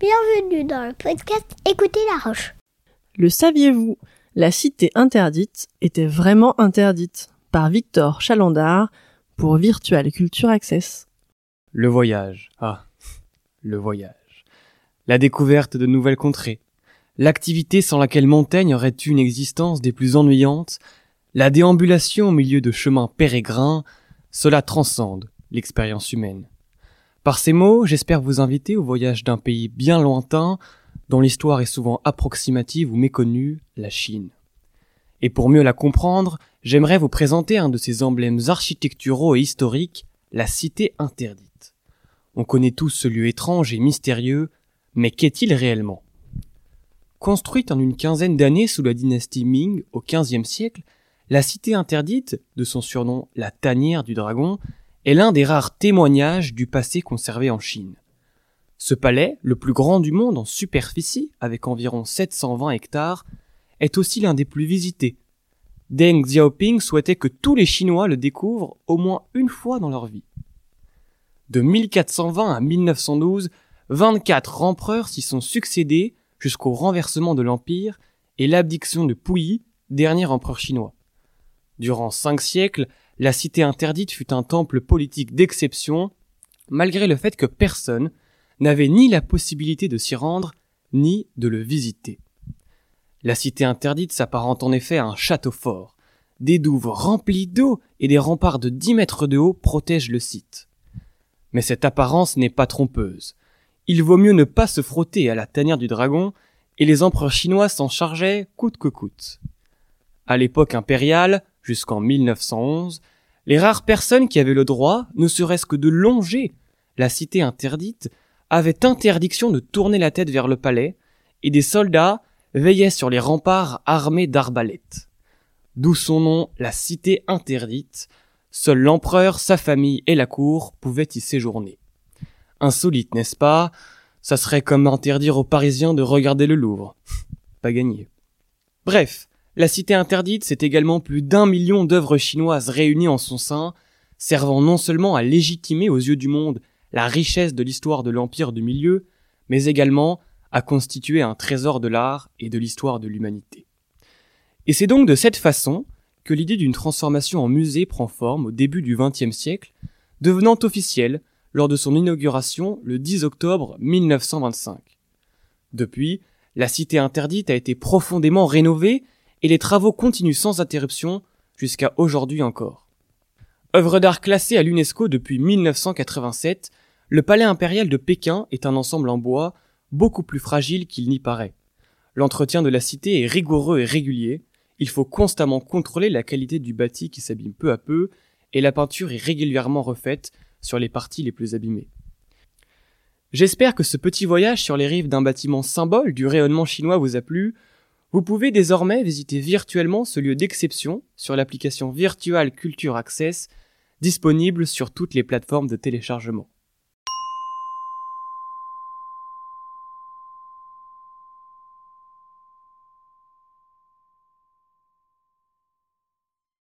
Bienvenue dans le podcast Écoutez la roche. Le saviez-vous La cité interdite était vraiment interdite par Victor Chalandard pour Virtual Culture Access. Le voyage. Ah, le voyage. La découverte de nouvelles contrées. L'activité sans laquelle Montaigne aurait eu une existence des plus ennuyantes. La déambulation au milieu de chemins pérégrins. Cela transcende l'expérience humaine. Par ces mots, j'espère vous inviter au voyage d'un pays bien lointain, dont l'histoire est souvent approximative ou méconnue, la Chine. Et pour mieux la comprendre, j'aimerais vous présenter un de ces emblèmes architecturaux et historiques, la cité interdite. On connaît tous ce lieu étrange et mystérieux, mais qu'est-il réellement? Construite en une quinzaine d'années sous la dynastie Ming au XVe siècle, la cité interdite, de son surnom la tanière du dragon, est l'un des rares témoignages du passé conservé en Chine. Ce palais, le plus grand du monde en superficie, avec environ 720 hectares, est aussi l'un des plus visités. Deng Xiaoping souhaitait que tous les Chinois le découvrent au moins une fois dans leur vie. De 1420 à 1912, 24 empereurs s'y sont succédés jusqu'au renversement de l'Empire et l'abdiction de Puyi, dernier empereur chinois. Durant cinq siècles, la cité interdite fut un temple politique d'exception, malgré le fait que personne n'avait ni la possibilité de s'y rendre, ni de le visiter. La cité interdite s'apparente en effet à un château fort. Des douves remplies d'eau et des remparts de dix mètres de haut protègent le site. Mais cette apparence n'est pas trompeuse. Il vaut mieux ne pas se frotter à la tanière du dragon, et les empereurs chinois s'en chargeaient coûte que coûte. À l'époque impériale, jusqu'en 1911, les rares personnes qui avaient le droit, ne serait-ce que de longer la cité interdite, avaient interdiction de tourner la tête vers le palais, et des soldats veillaient sur les remparts armés d'arbalètes. D'où son nom, la cité interdite. Seul l'empereur, sa famille et la cour pouvaient y séjourner. Insolite, n'est-ce pas? Ça serait comme interdire aux Parisiens de regarder le Louvre. pas gagné. Bref, la cité interdite, c'est également plus d'un million d'œuvres chinoises réunies en son sein, servant non seulement à légitimer aux yeux du monde la richesse de l'histoire de l'Empire du Milieu, mais également à constituer un trésor de l'art et de l'histoire de l'humanité. Et c'est donc de cette façon que l'idée d'une transformation en musée prend forme au début du XXe siècle, devenant officielle lors de son inauguration le 10 octobre 1925. Depuis, la cité interdite a été profondément rénovée et les travaux continuent sans interruption jusqu'à aujourd'hui encore. Œuvre d'art classée à l'UNESCO depuis 1987, le palais impérial de Pékin est un ensemble en bois beaucoup plus fragile qu'il n'y paraît. L'entretien de la cité est rigoureux et régulier, il faut constamment contrôler la qualité du bâti qui s'abîme peu à peu, et la peinture est régulièrement refaite sur les parties les plus abîmées. J'espère que ce petit voyage sur les rives d'un bâtiment symbole du rayonnement chinois vous a plu, vous pouvez désormais visiter virtuellement ce lieu d'exception sur l'application Virtual Culture Access disponible sur toutes les plateformes de téléchargement.